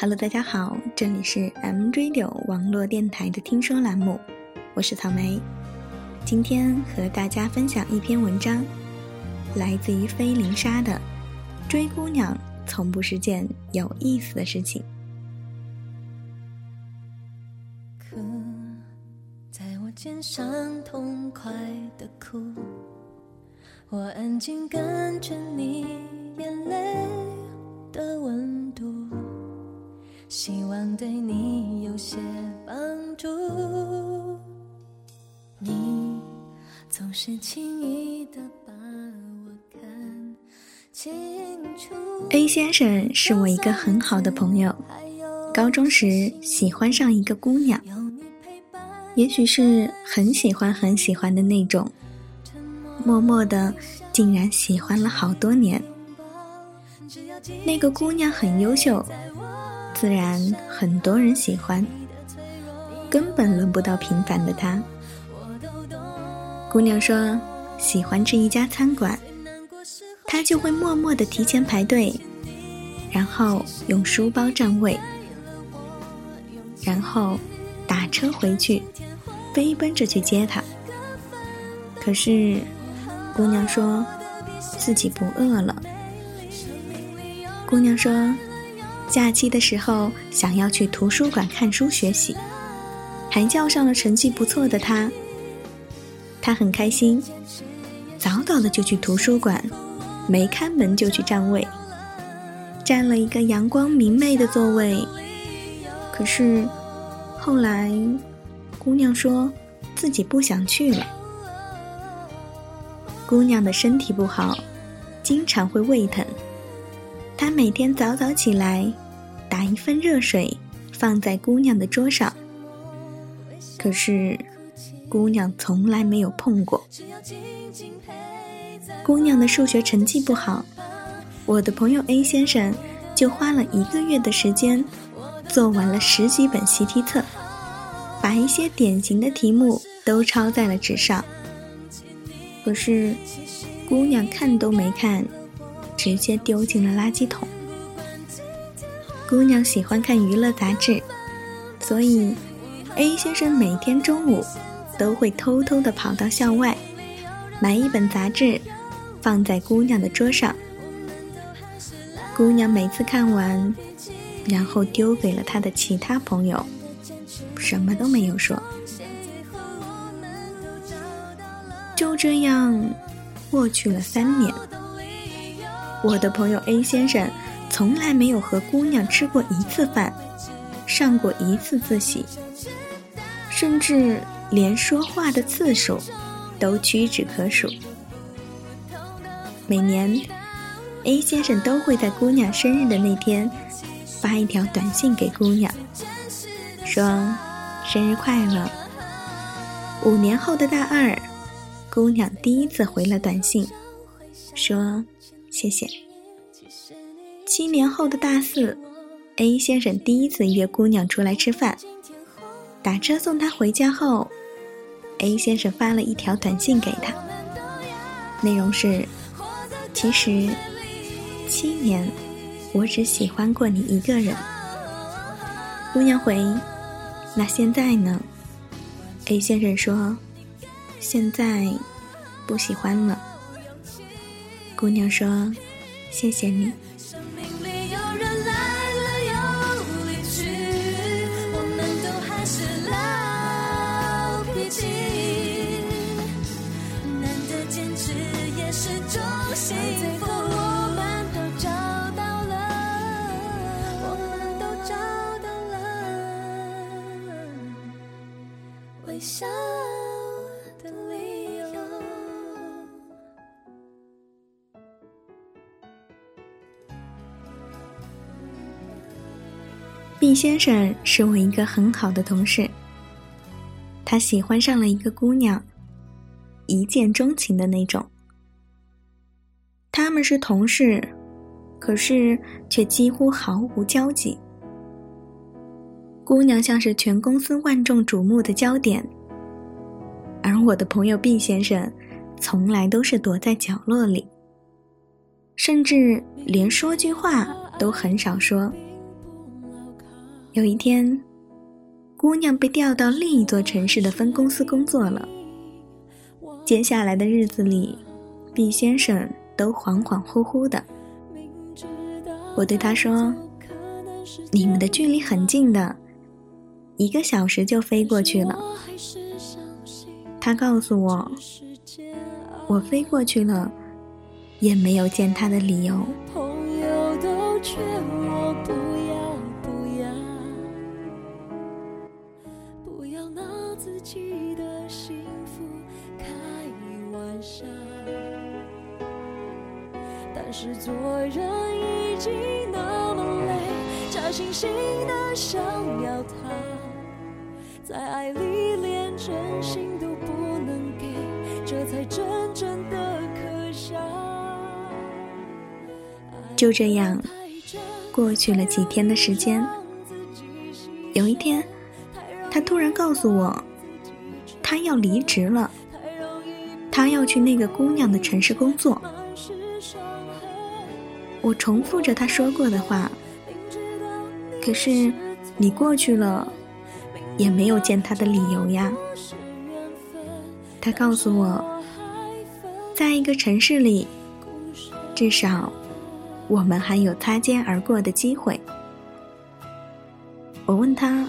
Hello，大家好，这里是 M Radio 网络电台的听说栏目，我是草莓。今天和大家分享一篇文章，来自于菲林莎的《追姑娘从不是件有意思的事情》。哭，在我肩上痛快的哭，我安静感觉你眼泪的温度，希望对你有些帮助。你总是轻易的把我看清楚。A 先生是我一个很好的朋友，高中时喜欢上一个姑娘，也许是很喜欢很喜欢的那种，默默的竟然喜欢了好多年。那个姑娘很优秀，自然很多人喜欢，根本轮不到平凡的她。姑娘说喜欢这一家餐馆，她就会默默的提前排队，然后用书包占位，然后打车回去，飞奔着去接她。可是，姑娘说自己不饿了。姑娘说，假期的时候想要去图书馆看书学习，还叫上了成绩不错的她。她很开心，早早的就去图书馆，没开门就去占位，占了一个阳光明媚的座位。可是后来，姑娘说自己不想去了。姑娘的身体不好，经常会胃疼。她每天早早起来，打一份热水放在姑娘的桌上。可是，姑娘从来没有碰过。姑娘的数学成绩不好，我的朋友 A 先生就花了一个月的时间，做完了十几本习题册，把一些典型的题目都抄在了纸上。可是，姑娘看都没看，直接丢进了垃圾桶。姑娘喜欢看娱乐杂志，所以 A 先生每天中午都会偷偷的跑到校外，买一本杂志，放在姑娘的桌上。姑娘每次看完，然后丢给了她的其他朋友，什么都没有说。就这样过去了三年。我的朋友 A 先生从来没有和姑娘吃过一次饭，上过一次自习，甚至连说话的次数都屈指可数。每年，A 先生都会在姑娘生日的那天发一条短信给姑娘，说：“生日快乐。”五年后的大二，姑娘第一次回了短信，说：“谢谢。”七年后的大四，A 先生第一次约姑娘出来吃饭，打车送她回家后，A 先生发了一条短信给她，内容是：“其实七年，我只喜欢过你一个人。”姑娘回：“那现在呢？”A 先生说：“现在不喜欢了。”姑娘说：“谢谢你。”生命里有毕先生是我一个很好的同事，他喜欢上了一个姑娘，一见钟情的那种。他们是同事，可是却几乎毫无交集。姑娘像是全公司万众瞩目的焦点，而我的朋友毕先生从来都是躲在角落里，甚至连说句话都很少说。有一天，姑娘被调到另一座城市的分公司工作了。接下来的日子里，毕先生都恍恍惚惚的。我对他说：“你们的距离很近的，一个小时就飞过去了。”他告诉我：“我飞过去了，也没有见他的理由。”要拿自己的幸福开玩笑但是做人已经那么累，假惺惺的想要他，在爱里连真心都不能给，这才真正的可笑。就这样，过去了几天的时间。有一天，他突然告诉我，他要离职了，他要去那个姑娘的城市工作。我重复着他说过的话，可是你过去了，也没有见他的理由呀。他告诉我，在一个城市里，至少我们还有擦肩而过的机会。我问他，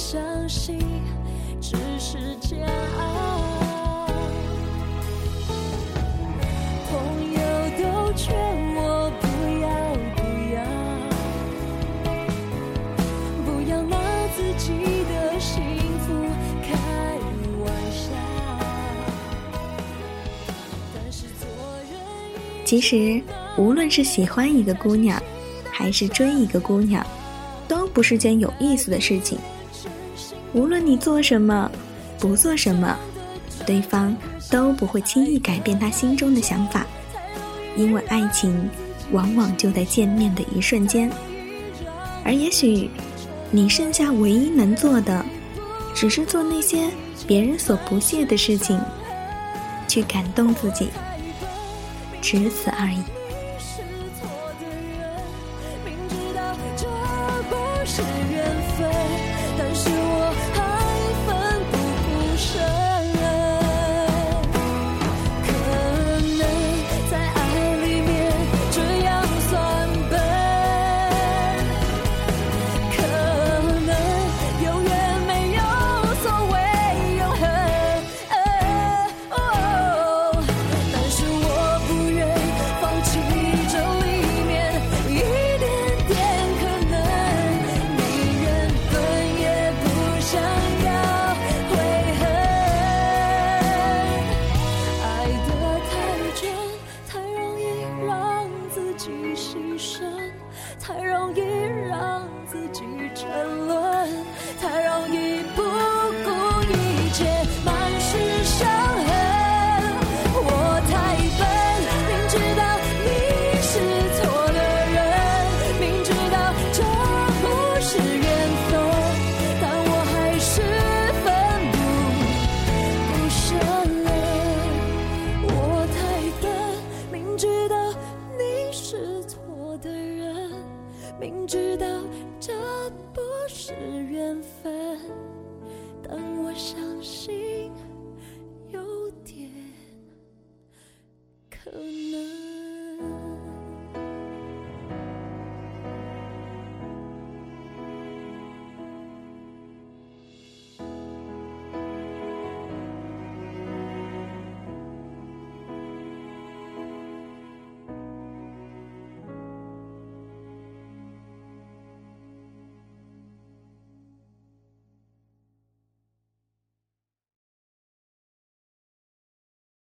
相信只是煎熬，朋友都劝我不要不要，不要拿自己的幸福开玩笑。但是做人，其实无论是喜欢一个姑娘，还是追一个姑娘，都不是件有意思的事情。无论你做什么，不做什么，对方都不会轻易改变他心中的想法，因为爱情往往就在见面的一瞬间。而也许，你剩下唯一能做的，只是做那些别人所不屑的事情，去感动自己，只此而已。明知道这不是缘分。不是缘分但我相信